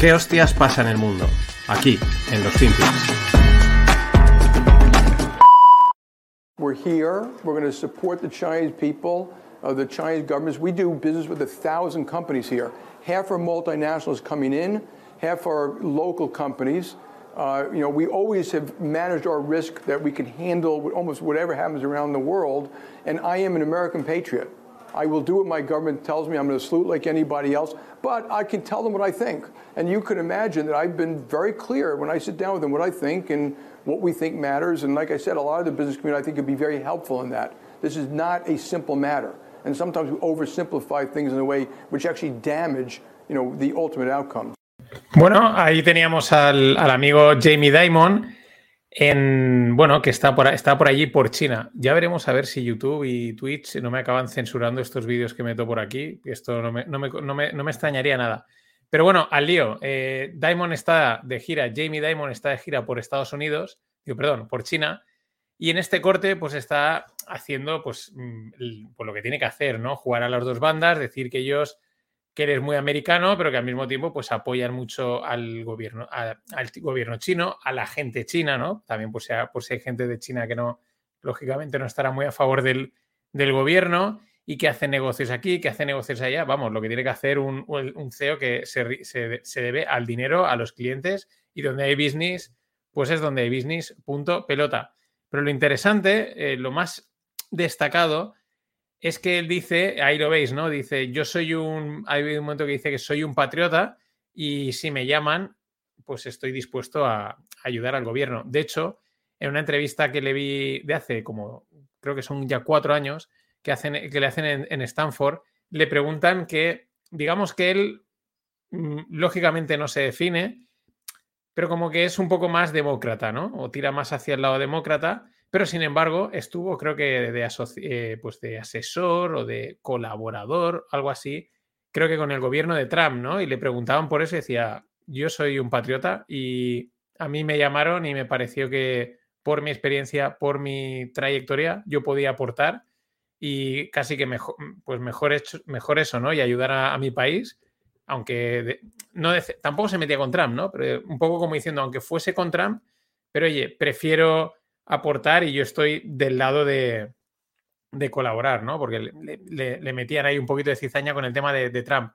¿Qué hostias pasa en el mundo? Aquí, en los Finpics. We're here. We're going to support the Chinese people, uh, the Chinese governments. We do business with a thousand companies here. Half are multinationals coming in, half are local companies. Uh, you know, we always have managed our risk that we can handle almost whatever happens around the world. And I am an American patriot. I will do what my government tells me. I'm going to salute like anybody else, but I can tell them what I think. And you can imagine that I've been very clear when I sit down with them what I think and what we think matters. And like I said, a lot of the business community I think could be very helpful in that. This is not a simple matter. And sometimes we oversimplify things in a way which actually damage, you know, the ultimate outcome. Bueno, ahí teníamos al, al amigo Jamie Dimon, en, bueno, que está por, está por allí, por China. Ya veremos a ver si YouTube y Twitch no me acaban censurando estos vídeos que meto por aquí. Esto no me, no me, no me, no me extrañaría nada. Pero bueno, al lío. Eh, Diamond está de gira, Jamie Diamond está de gira por Estados Unidos, digo, perdón, por China. Y en este corte, pues está haciendo pues, mm, pues, lo que tiene que hacer, ¿no? Jugar a las dos bandas, decir que ellos que eres muy americano, pero que al mismo tiempo pues apoyan mucho al gobierno, al gobierno chino, a la gente china, ¿no? También pues, sea, pues hay gente de China que no, lógicamente no estará muy a favor del, del gobierno y que hace negocios aquí, que hace negocios allá. Vamos, lo que tiene que hacer un, un CEO que se, se, se, debe al dinero, a los clientes y donde hay business, pues es donde hay business, punto, pelota. Pero lo interesante, eh, lo más destacado es que él dice, ahí lo veis, ¿no? Dice, yo soy un, hay un momento que dice que soy un patriota y si me llaman, pues estoy dispuesto a ayudar al gobierno. De hecho, en una entrevista que le vi de hace como, creo que son ya cuatro años, que, hacen, que le hacen en, en Stanford, le preguntan que, digamos que él mm, lógicamente no se define, pero como que es un poco más demócrata, ¿no? O tira más hacia el lado demócrata pero sin embargo, estuvo, creo que de, eh, pues de asesor o de colaborador, algo así, creo que con el gobierno de Trump, ¿no? Y le preguntaban por eso y decía, yo soy un patriota y a mí me llamaron y me pareció que por mi experiencia, por mi trayectoria, yo podía aportar y casi que mejor, pues mejor, hecho, mejor eso, ¿no? Y ayudar a, mi país, aunque no tampoco se metía con Trump, ¿no? Pero un poco como diciendo, aunque fuese con Trump, pero oye, prefiero aportar y yo estoy del lado de, de colaborar, ¿no? Porque le, metían ahí un poquito de cizaña con el tema de, de, Trump.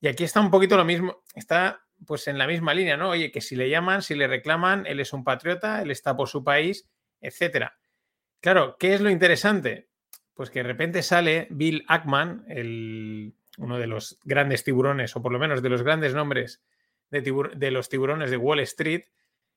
Y aquí está un poquito lo mismo, está pues en la misma línea, ¿no? Oye, que si le llaman, si le reclaman, él es un patriota, él está por su país, etcétera. Claro, ¿qué es lo interesante? Pues que de repente sale Bill Ackman, el, uno de los grandes tiburones, o por lo menos de los grandes nombres de, tibur de los tiburones de Wall Street,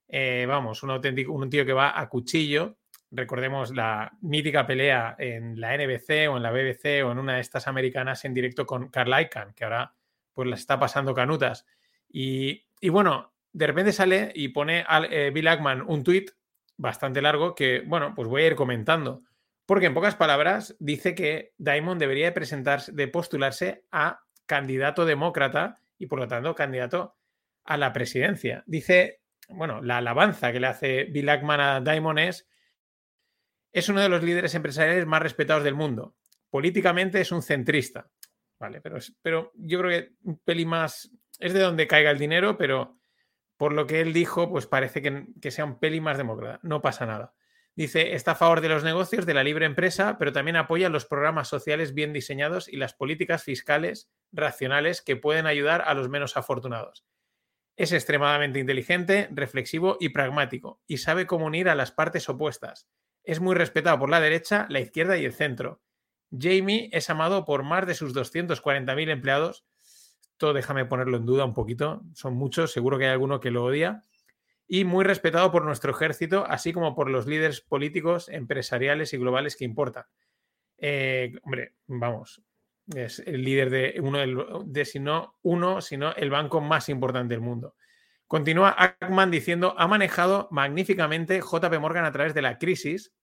eh, vamos, un auténtico, un tío que va a cuchillo. Recordemos la mítica pelea en la NBC o en la BBC o en una de estas americanas en directo con Carl Icahn, que ahora pues está pasando canutas. Y, y bueno, de repente sale y pone a eh, Bill Ackman un tweet bastante largo que, bueno, pues voy a ir comentando. Porque en pocas palabras dice que Diamond debería de presentarse, de postularse a candidato demócrata y por lo tanto candidato a la presidencia. Dice bueno, la alabanza que le hace Bill Ackman a Diamond es, es uno de los líderes empresariales más respetados del mundo. Políticamente es un centrista, ¿vale? Pero, pero yo creo que un peli más, es de donde caiga el dinero, pero por lo que él dijo, pues parece que, que sea un peli más demócrata. No pasa nada. Dice, está a favor de los negocios, de la libre empresa, pero también apoya los programas sociales bien diseñados y las políticas fiscales racionales que pueden ayudar a los menos afortunados. Es extremadamente inteligente, reflexivo y pragmático, y sabe cómo unir a las partes opuestas. Es muy respetado por la derecha, la izquierda y el centro. Jamie es amado por más de sus 240.000 empleados. Todo déjame ponerlo en duda un poquito, son muchos, seguro que hay alguno que lo odia. Y muy respetado por nuestro ejército, así como por los líderes políticos, empresariales y globales que importan. Eh, hombre, vamos, es el líder de uno de si no uno, sino el banco más importante del mundo. Continúa Ackman diciendo, ha manejado magníficamente JP Morgan a través de la crisis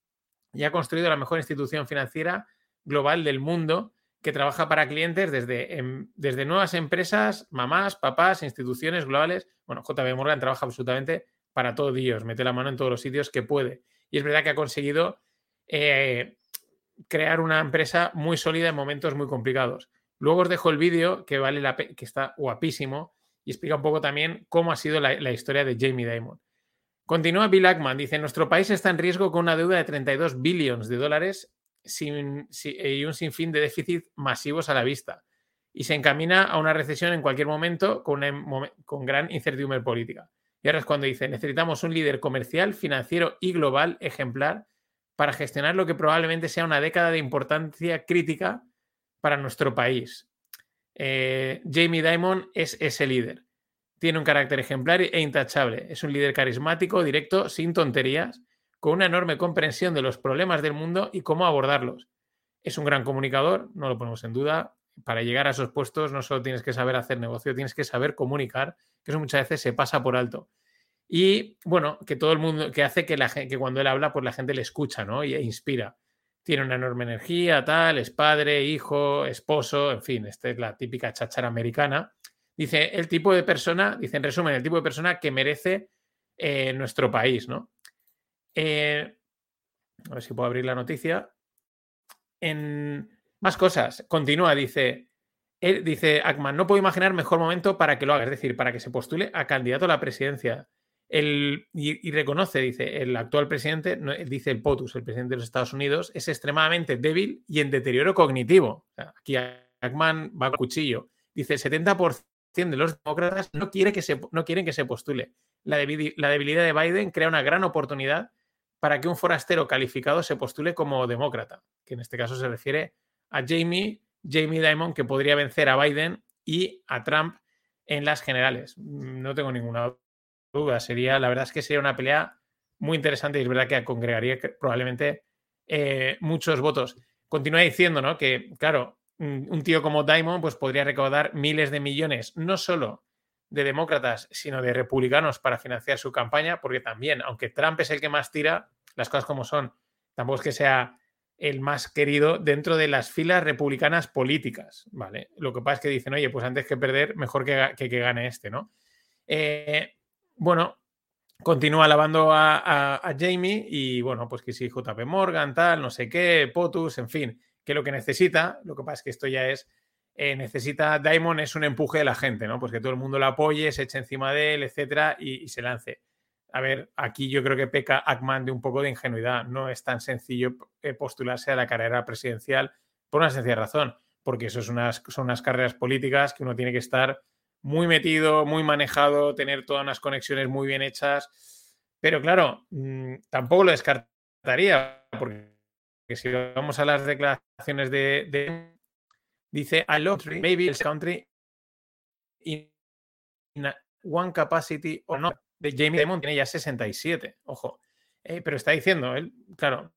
y ha construido la mejor institución financiera global del mundo que trabaja para clientes desde, en, desde nuevas empresas, mamás, papás, instituciones globales. Bueno, JP Morgan trabaja absolutamente para todo Dios, mete la mano en todos los sitios que puede. Y es verdad que ha conseguido eh, crear una empresa muy sólida en momentos muy complicados. Luego os dejo el vídeo que vale la que está guapísimo y explica un poco también cómo ha sido la, historia de Jamie Dimon. Continúa Bill Ackman, dice, nuestro país está en riesgo con una deuda de 32 billones de dólares y un sinfín de déficit masivos a la vista. Y se encamina a una recesión en cualquier momento con, con gran incertidumbre política. Y ahora es cuando dice, necesitamos un líder comercial, financiero y global ejemplar para gestionar lo que probablemente sea una década de importancia crítica para nuestro país. Eh, Jamie Dimon es ese líder. Tiene un carácter ejemplar e intachable. Es un líder carismático, directo, sin tonterías, con una enorme comprensión de los problemas del mundo y cómo abordarlos. Es un gran comunicador, no lo ponemos en duda. Para llegar a esos puestos no solo tienes que saber hacer negocio, tienes que saber comunicar, que eso muchas veces se pasa por alto. Y bueno, que todo el mundo, que hace que, la, que cuando él habla, pues la gente le escucha, ¿no? Y e inspira. Tiene una enorme energía, tal, es padre, hijo, esposo, en fin, esta es la típica chachara americana. Dice, el tipo de persona, dice en resumen, el tipo de persona que merece eh, nuestro país, ¿no? Eh, a ver si puedo abrir la noticia. En más cosas, continúa, dice, él, dice Ackman, no puedo imaginar mejor momento para que lo haga, es decir, para que se postule a candidato a la presidencia. El, y, reconoce, dice, el actual presidente, dice el POTUS, el presidente de los Estados Unidos, es extremadamente débil y en deterioro cognitivo. aquí Ackman va a cuchillo. Dice, el 70% de los demócratas no, quiere que se, no quieren que se postule. La, la debilidad de Biden crea una gran oportunidad para que un forastero calificado se postule como demócrata, que en este caso se refiere a Jamie, Jamie Dimon, que podría vencer a Biden y a Trump en las generales. No tengo ninguna duda. Sería, la verdad es que sería una pelea muy interesante y es verdad que congregaría probablemente eh, muchos votos. Continúa diciendo, ¿no? Que, claro, un tío como Dimon pues podría recaudar miles de millones, no solo de demócratas, sino de republicanos para financiar su campaña, porque también, aunque Trump es el que más tira, las cosas como son, tampoco es que sea el más querido dentro de las filas republicanas políticas, ¿vale? Lo que pasa es que dicen, oye, pues antes que perder, mejor que, que, gane este, ¿no? Eh, bueno, continúa alabando a, Jamie y, bueno, pues que sí, JP Morgan, tal, no sé qué, POTUS, en fin, que lo que necesita, lo que pasa es que esto ya es eh, necesita Diamond es un empuje de la gente, ¿no? Pues que todo el mundo lo apoye, se eche encima de él, etcétera, y, se lance. A ver, aquí yo creo que peca Ackman de un poco de ingenuidad. No es tan sencillo eh, postularse a la carrera presidencial por una sencilla razón, porque eso es unas, son unas carreras políticas que uno tiene que estar muy metido, muy manejado, tener todas unas conexiones muy bien hechas. Pero claro, mm, tampoco lo descartaría, porque si vamos a las declaraciones de Dice, I love maybe this country in one capacity or not. De Jamie Dimon tiene ya 67, ojo. Eh, pero está diciendo, él, claro,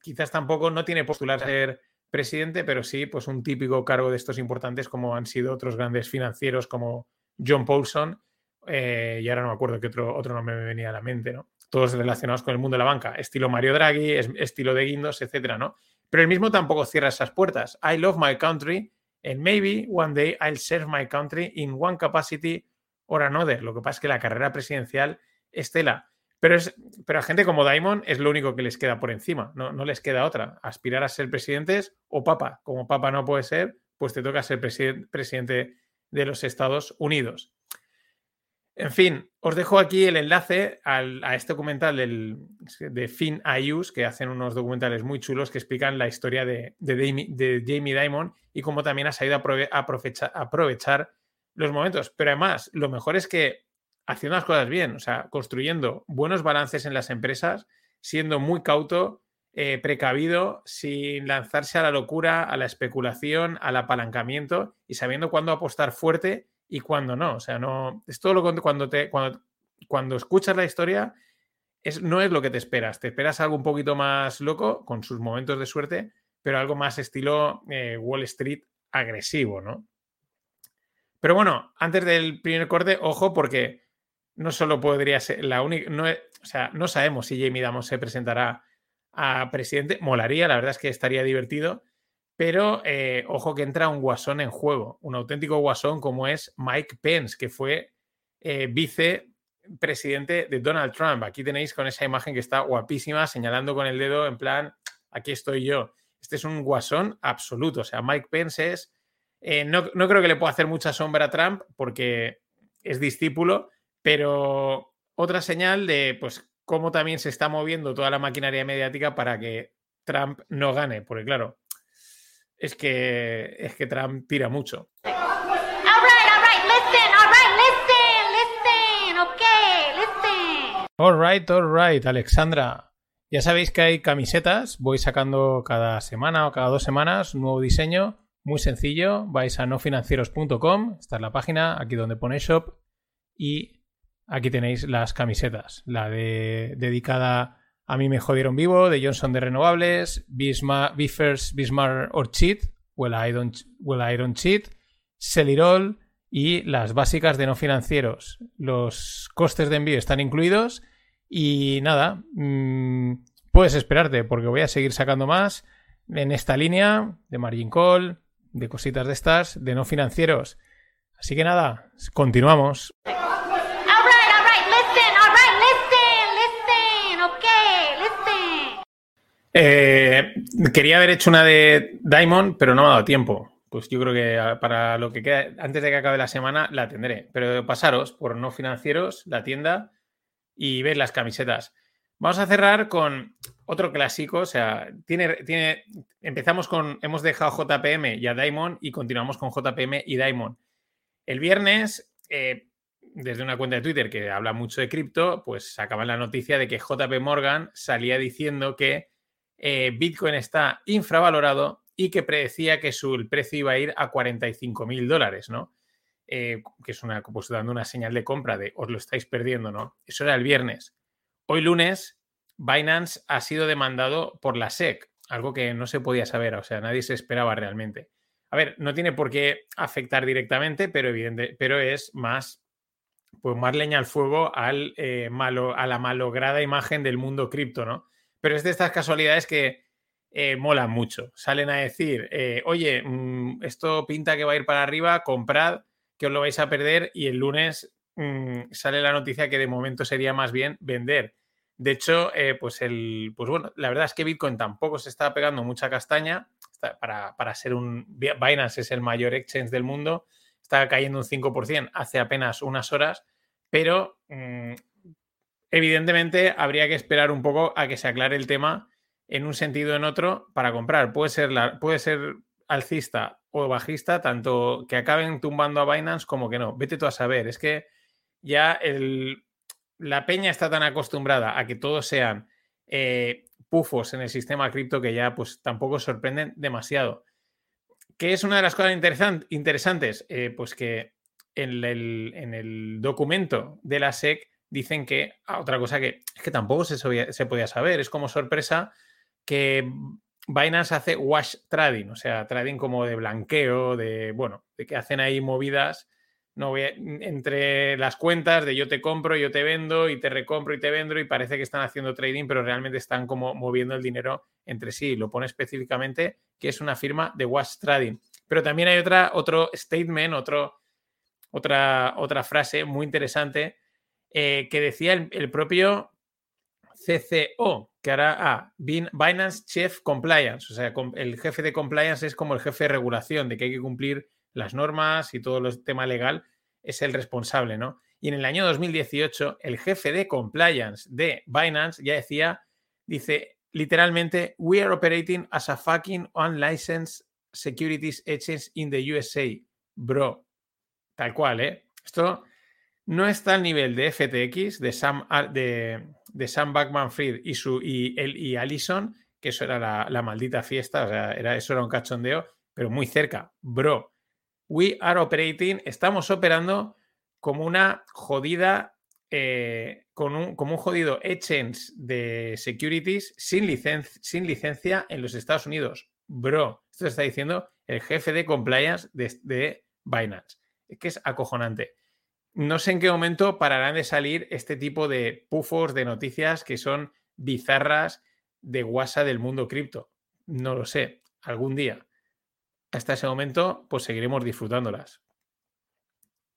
quizás tampoco no tiene postular ser presidente, pero sí, pues un típico cargo de estos importantes como han sido otros grandes financieros como John Paulson, eh, y ahora no me acuerdo qué otro, otro nombre me venía a la mente, ¿no? Todos relacionados con el mundo de la banca, estilo Mario Draghi, estilo de Guindos, etcétera, ¿no? Pero él mismo tampoco cierra esas puertas. I love my country and maybe one day I'll serve my country in one capacity or another. Lo que pasa es que la carrera presidencial es tela. Pero, es, pero a gente como Diamond es lo único que les queda por encima. No, no les queda otra. Aspirar a ser presidentes o papa. Como papa no puede ser, pues te toca ser presidente de los Estados Unidos. En fin, os dejo aquí el enlace a este documental del, de Finn Ayus, que hacen unos documentales muy chulos que explican la historia de, de, Jamie, Dimon y cómo también ha sabido a aprovechar, aprovechar, los momentos. Pero además, lo mejor es que haciendo las cosas bien, o sea, construyendo buenos balances en las empresas, siendo muy cauto, eh, precavido, sin lanzarse a la locura, a la especulación, al apalancamiento y sabiendo cuándo apostar fuerte y cuando no. O sea, no. Es todo lo cuando te. Cuando, cuando escuchas la historia, es, no es lo que te esperas. Te esperas algo un poquito más loco, con sus momentos de suerte, pero algo más estilo eh, Wall Street agresivo, ¿no? Pero bueno, antes del primer corte, ojo, porque no solo podría ser la única. No, o sea, no sabemos si Jamie Damos se presentará a presidente. Molaría, la verdad es que estaría divertido. Pero eh, ojo que entra un guasón en juego, un auténtico guasón como es Mike Pence, que fue eh, vicepresidente de Donald Trump. Aquí tenéis con esa imagen que está guapísima, señalando con el dedo en plan, aquí estoy yo. Este es un guasón absoluto. O sea, Mike Pence es... Eh, no, creo que le pueda hacer mucha sombra a Trump porque es discípulo, pero otra señal de pues cómo también se está moviendo toda la maquinaria mediática para que Trump no gane, porque claro, es que es que Trump tira mucho. All right, all right, Alexandra. Ya sabéis que hay camisetas, voy sacando cada semana o cada dos semanas un nuevo diseño, muy sencillo, vais a nofinancieros.com, esta es la página, aquí donde pone shop, y aquí tenéis las camisetas, la de dedicada a mí me jodieron vivo, de Johnson de Renovables, Bismarck, Biffers, Bismarck or Cheat, Well I Don't, well, Cheat, Celirol y las básicas de no financieros. Los costes de envío están incluidos y nada, mmm, puedes esperarte porque voy a seguir sacando más en esta línea de margin call, de cositas de estas, de no financieros. Así que nada, continuamos. Eh, quería haber hecho una de Diamond, pero no me ha dado tiempo. Pues yo creo que para lo que queda, antes de que acabe la semana, la tendré. Pero pasaros por no financieros, la tienda, y ver las camisetas. Vamos a cerrar con otro clásico, o sea, tiene, tiene, empezamos con, hemos dejado JPM y a Diamond y continuamos con JPM y Diamond. El viernes, eh, desde una cuenta de Twitter que habla mucho de cripto, pues sacaba la noticia de que JP Morgan salía diciendo que eh, Bitcoin está infravalorado y que predecía que su precio iba a ir a 45 mil dólares, ¿no? Eh, que es una, dando una señal de compra de os lo estáis perdiendo, ¿no? Eso era el viernes. Hoy lunes, Binance ha sido demandado por la SEC, algo que no se podía saber, o sea, nadie se esperaba realmente. A ver, no tiene por qué afectar directamente, pero evidente, pero es más, pues más leña al fuego al, eh, malo, a la malograda imagen del mundo cripto, ¿no? Pero es de estas casualidades que eh, molan mucho. Salen a decir, oye, mm, esto pinta que va a ir para arriba, comprad que os lo vais a perder y el lunes mm, sale la noticia que de momento sería más bien vender. De hecho, eh, pues el, pues bueno, la verdad es que Bitcoin tampoco se está pegando mucha castaña. para, ser un Binance es el mayor exchange del mundo, está cayendo un 5% hace apenas unas horas, pero mm, evidentemente habría que esperar un poco a que se aclare el tema en un sentido o en otro para comprar. Puede ser, puede ser alcista o bajista, tanto que acaben tumbando a Binance como que no. Vete tú a saber. Es que ya la peña está tan acostumbrada a que todos sean eh, pufos en el sistema cripto que ya pues tampoco sorprenden demasiado. ¿Qué es una de las cosas interesantes? Eh, pues que en el, en el, documento de la SEC dicen que, ah, otra cosa que es que tampoco se, se podía saber, es como sorpresa que Binance hace wash trading, o sea, trading como de blanqueo, de, bueno, de que hacen ahí movidas no entre las cuentas de yo te compro, yo te vendo y te recompro y te vendo y parece que están haciendo trading, pero realmente están como moviendo el dinero entre sí. Lo pone específicamente que es una firma de wash trading. Pero también hay otra, otro statement, otro, otra, otra frase muy interesante eh, que decía el propio CCO, que hará a ah, Binance Chief Compliance. O sea, el jefe de compliance es como el jefe de regulación, de que hay que cumplir las normas y todo el tema legal, es el responsable, ¿no? Y en el año 2018, el jefe de compliance de Binance ya decía, dice literalmente, we are operating as a fucking unlicensed securities exchange in the USA, bro. Tal cual, ¿eh? Esto no está al nivel de FTX, de Sam, de, de Sam Backman Fried y, su, y, él, y Allison, que eso era la, maldita fiesta, o sea, era, eso era un cachondeo, pero muy cerca. Bro, we are operating, estamos operando como una jodida, eh, con un, como un jodido exchange de securities sin, sin licencia en los Estados Unidos. Bro, esto está diciendo el jefe de compliance de, de Binance. Es que es acojonante no sé en qué momento pararán de salir este tipo de pufos de noticias que son bizarras de guasa del mundo cripto. No lo sé, algún día. Hasta ese momento, pues seguiremos disfrutándolas.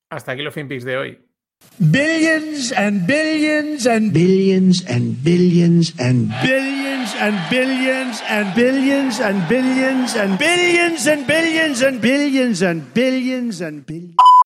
Hasta aquí los FinPix de hoy. Billions and billions and billions and billions and billions and billions and billions and billions and billions and billions and billions and billions and billions.